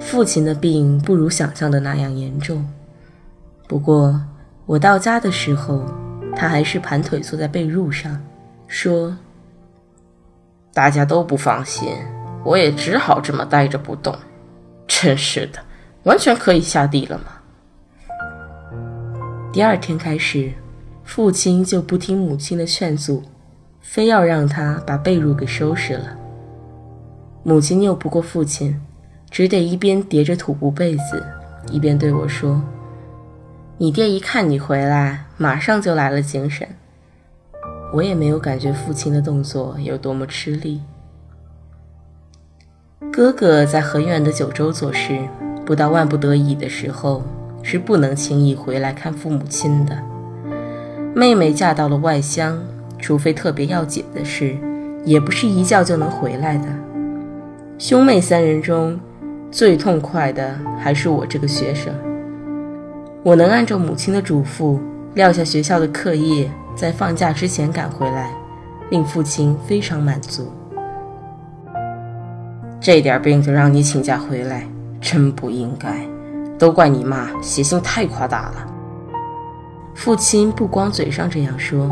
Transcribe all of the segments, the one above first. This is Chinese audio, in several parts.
父亲的病不如想象的那样严重，不过我到家的时候，他还是盘腿坐在被褥上，说：“大家都不放心，我也只好这么待着不动。真是的，完全可以下地了吗？”第二天开始，父亲就不听母亲的劝阻，非要让他把被褥给收拾了。母亲拗不过父亲。只得一边叠着土布被子，一边对我说：“你爹一看你回来，马上就来了精神。”我也没有感觉父亲的动作有多么吃力。哥哥在很远的九州做事，不到万不得已的时候，是不能轻易回来看父母亲的。妹妹嫁到了外乡，除非特别要紧的事，也不是一觉就能回来的。兄妹三人中，最痛快的还是我这个学生，我能按照母亲的嘱咐撂下学校的课业，在放假之前赶回来，令父亲非常满足。这点病就让你请假回来，真不应该，都怪你妈写信太夸大了。父亲不光嘴上这样说，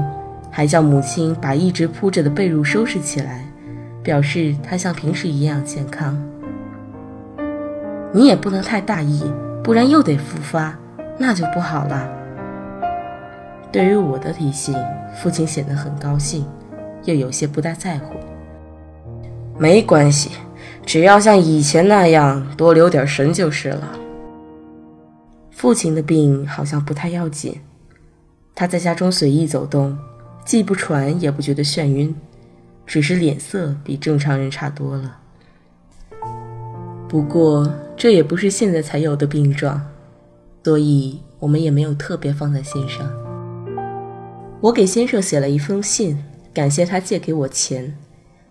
还叫母亲把一直铺着的被褥收拾起来，表示他像平时一样健康。你也不能太大意，不然又得复发，那就不好了。对于我的提醒，父亲显得很高兴，又有些不大在乎。没关系，只要像以前那样多留点神就是了。父亲的病好像不太要紧，他在家中随意走动，既不喘也不觉得眩晕，只是脸色比正常人差多了。不过。这也不是现在才有的病状，所以我们也没有特别放在心上。我给先生写了一封信，感谢他借给我钱，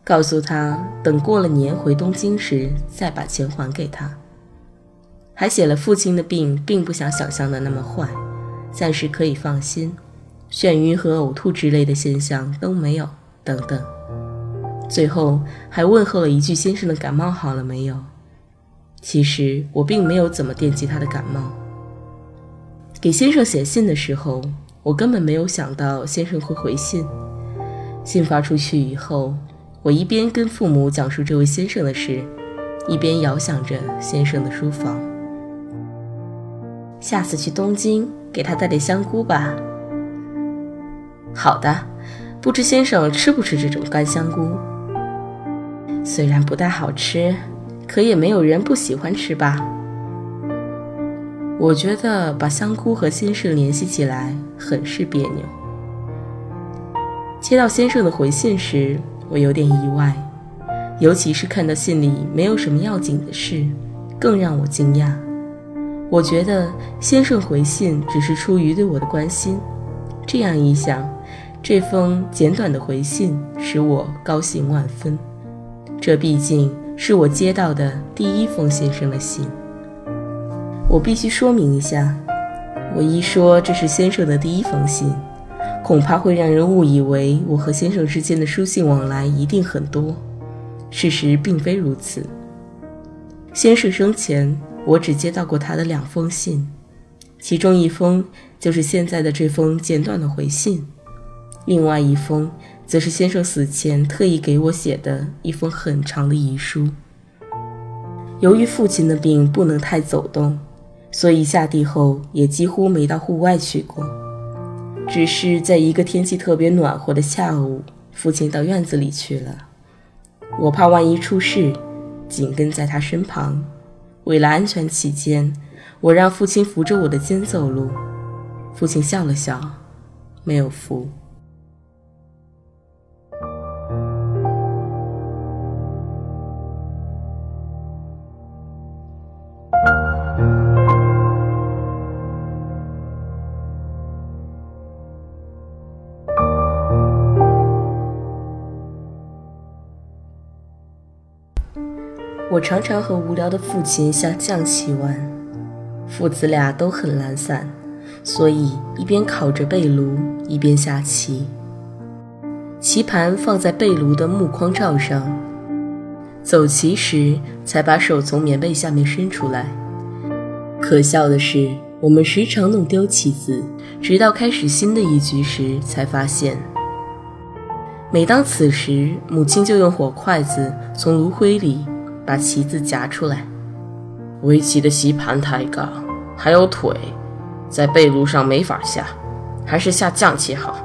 告诉他等过了年回东京时再把钱还给他。还写了父亲的病并不像想象的那么坏，暂时可以放心，眩晕和呕吐之类的现象都没有，等等。最后还问候了一句先生的感冒好了没有。其实我并没有怎么惦记他的感冒。给先生写信的时候，我根本没有想到先生会回信。信发出去以后，我一边跟父母讲述这位先生的事，一边遥想着先生的书房。下次去东京，给他带点香菇吧。好的，不知先生吃不吃这种干香菇？虽然不太好吃。可也没有人不喜欢吃吧？我觉得把香菇和先生联系起来很是别扭。接到先生的回信时，我有点意外，尤其是看到信里没有什么要紧的事，更让我惊讶。我觉得先生回信只是出于对我的关心，这样一想，这封简短的回信使我高兴万分。这毕竟……是我接到的第一封先生的信。我必须说明一下，我一说这是先生的第一封信，恐怕会让人误以为我和先生之间的书信往来一定很多。事实并非如此。先生生前，我只接到过他的两封信，其中一封就是现在的这封简短的回信，另外一封则是先生死前特意给我写的一封很长的遗书。由于父亲的病不能太走动，所以下地后也几乎没到户外去过。只是在一个天气特别暖和的下午，父亲到院子里去了。我怕万一出事，紧跟在他身旁。为了安全起见，我让父亲扶着我的肩走路。父亲笑了笑，没有扶。我常常和无聊的父亲下象棋玩，父子俩都很懒散，所以一边烤着被炉，一边下棋。棋盘放在被炉的木框罩上，走棋时才把手从棉被下面伸出来。可笑的是，我们时常弄丢棋子，直到开始新的一局时才发现。每当此时，母亲就用火筷子从炉灰里。把棋子夹出来。围棋的棋盘太高，还有腿，在背炉上没法下，还是下象棋好，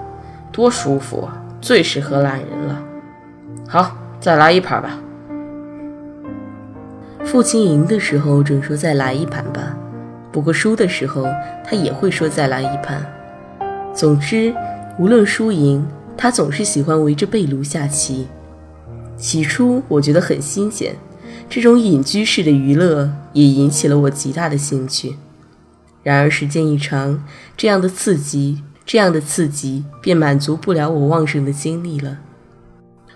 多舒服啊！最适合懒人了。好，再来一盘吧。父亲赢的时候准说再来一盘吧，不过输的时候他也会说再来一盘。总之，无论输赢，他总是喜欢围着被炉下棋。起初我觉得很新鲜。这种隐居式的娱乐也引起了我极大的兴趣。然而时间一长，这样的刺激，这样的刺激便满足不了我旺盛的精力了。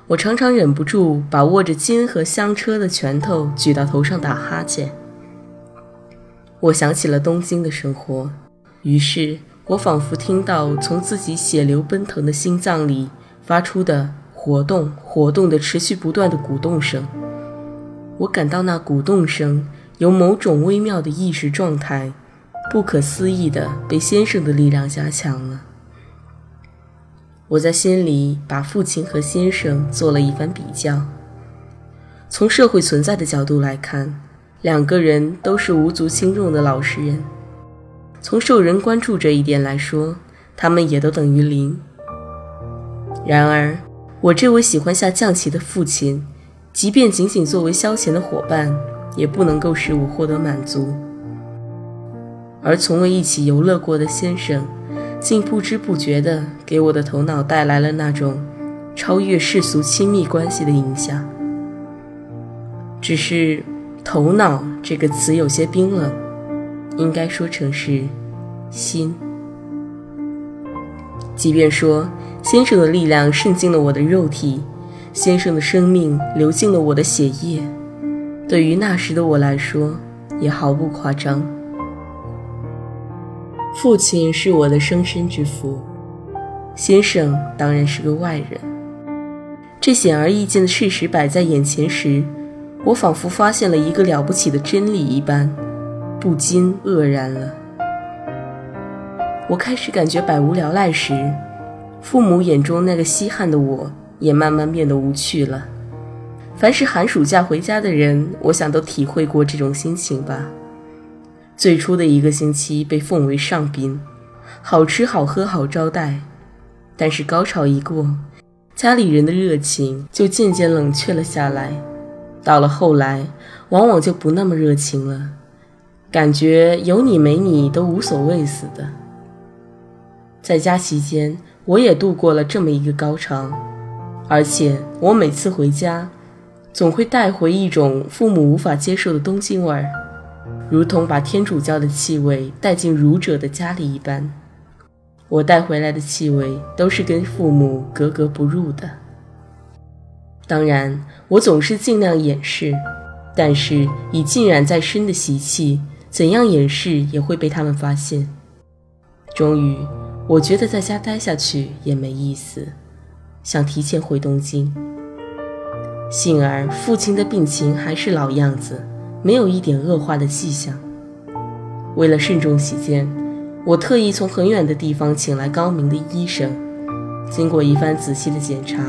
我常常忍不住把握着金和香车的拳头举到头上打哈欠。我想起了东京的生活，于是我仿佛听到从自己血流奔腾的心脏里发出的活动、活动的持续不断的鼓动声。我感到那鼓动声有某种微妙的意识状态，不可思议地被先生的力量加强了。我在心里把父亲和先生做了一番比较。从社会存在的角度来看，两个人都是无足轻重的老实人；从受人关注这一点来说，他们也都等于零。然而，我这位喜欢下象棋的父亲。即便仅仅作为消遣的伙伴，也不能够使我获得满足。而从未一起游乐过的先生，竟不知不觉地给我的头脑带来了那种超越世俗亲密关系的影响。只是“头脑”这个词有些冰冷，应该说成是心。即便说先生的力量渗进了我的肉体。先生的生命流进了我的血液，对于那时的我来说，也毫不夸张。父亲是我的生身之父，先生当然是个外人。这显而易见的事实摆在眼前时，我仿佛发现了一个了不起的真理一般，不禁愕然了。我开始感觉百无聊赖时，父母眼中那个稀罕的我。也慢慢变得无趣了。凡是寒暑假回家的人，我想都体会过这种心情吧。最初的一个星期被奉为上宾，好吃好喝好招待。但是高潮一过，家里人的热情就渐渐冷却了下来。到了后来，往往就不那么热情了，感觉有你没你都无所谓似的。在家期间，我也度过了这么一个高潮。而且我每次回家，总会带回一种父母无法接受的东京味儿，如同把天主教的气味带进儒者的家里一般。我带回来的气味都是跟父母格格不入的。当然，我总是尽量掩饰，但是以浸染在身的习气，怎样掩饰也会被他们发现。终于，我觉得在家待下去也没意思。想提前回东京。幸而父亲的病情还是老样子，没有一点恶化的迹象。为了慎重起见，我特意从很远的地方请来高明的医生，经过一番仔细的检查，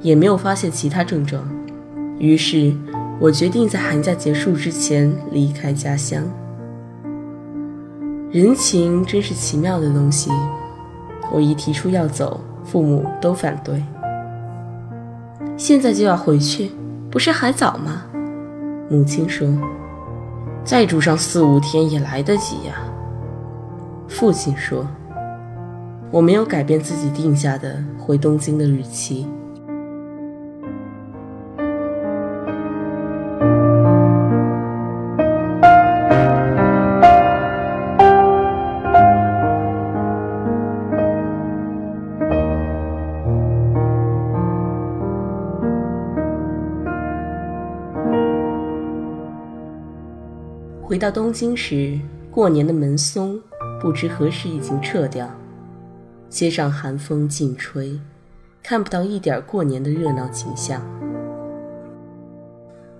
也没有发现其他症状。于是，我决定在寒假结束之前离开家乡。人情真是奇妙的东西。我一提出要走，父母都反对。现在就要回去，不是还早吗？母亲说：“再住上四五天也来得及呀。”父亲说：“我没有改变自己定下的回东京的日期。”回到东京时，过年的门松不知何时已经撤掉，街上寒风劲吹，看不到一点过年的热闹景象。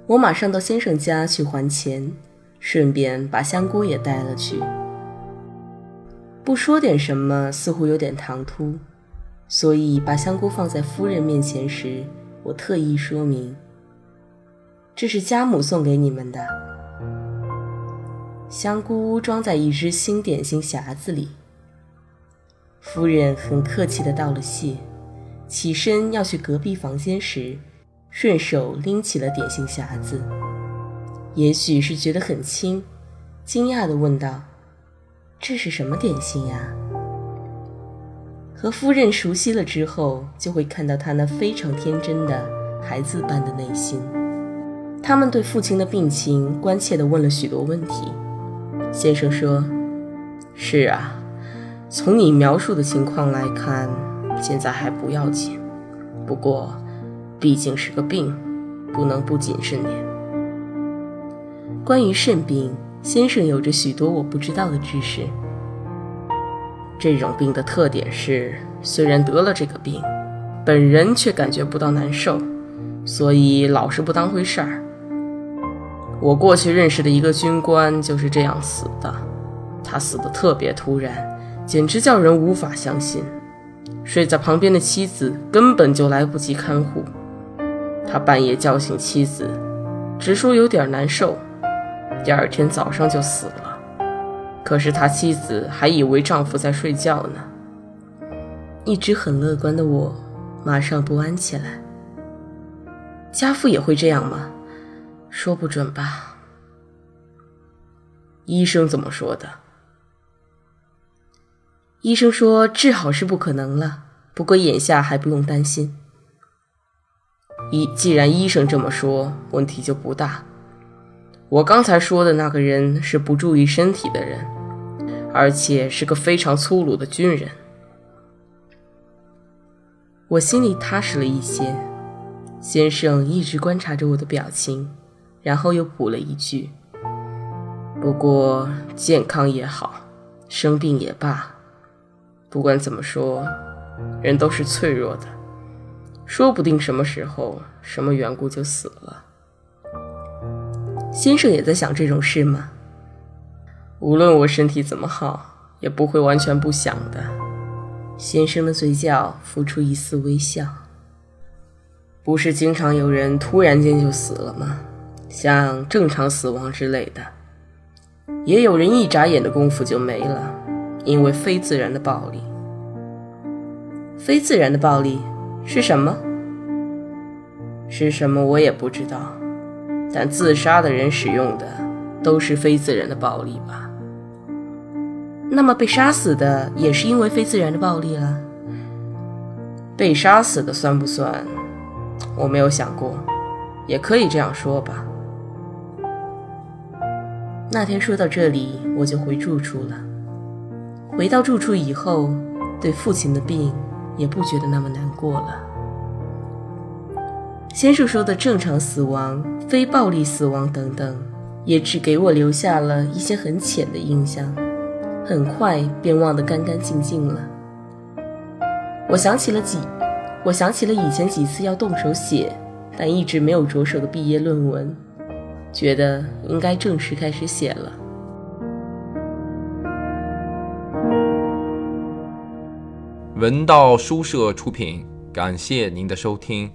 我马上到先生家去还钱，顺便把香锅也带了去。不说点什么似乎有点唐突，所以把香锅放在夫人面前时，我特意说明：“这是家母送给你们的。”香菇装在一只新点心匣子里。夫人很客气地道了谢，起身要去隔壁房间时，顺手拎起了点心匣子。也许是觉得很轻，惊讶地问道：“这是什么点心呀？”和夫人熟悉了之后，就会看到她那非常天真的孩子般的内心。他们对父亲的病情关切地问了许多问题。先生说：“是啊，从你描述的情况来看，现在还不要紧。不过，毕竟是个病，不能不谨慎点。关于肾病，先生有着许多我不知道的知识。这种病的特点是，虽然得了这个病，本人却感觉不到难受，所以老是不当回事儿。”我过去认识的一个军官就是这样死的，他死的特别突然，简直叫人无法相信。睡在旁边的妻子根本就来不及看护，他半夜叫醒妻子，直说有点难受，第二天早上就死了。可是他妻子还以为丈夫在睡觉呢。一直很乐观的我，马上不安起来。家父也会这样吗？说不准吧。医生怎么说的？医生说治好是不可能了，不过眼下还不用担心。医既然医生这么说，问题就不大。我刚才说的那个人是不注意身体的人，而且是个非常粗鲁的军人。我心里踏实了一些。先生一直观察着我的表情。然后又补了一句：“不过健康也好，生病也罢，不管怎么说，人都是脆弱的，说不定什么时候、什么缘故就死了。”先生也在想这种事吗？无论我身体怎么好，也不会完全不想的。先生的嘴角浮出一丝微笑。不是经常有人突然间就死了吗？像正常死亡之类的，也有人一眨眼的功夫就没了，因为非自然的暴力。非自然的暴力是什么？是什么我也不知道，但自杀的人使用的都是非自然的暴力吧？那么被杀死的也是因为非自然的暴力了？被杀死的算不算？我没有想过，也可以这样说吧。那天说到这里，我就回住处了。回到住处以后，对父亲的病也不觉得那么难过了。先生说的正常死亡、非暴力死亡等等，也只给我留下了一些很浅的印象，很快便忘得干干净净了。我想起了几，我想起了以前几次要动手写，但一直没有着手的毕业论文。觉得应该正式开始写了。文道书社出品，感谢您的收听。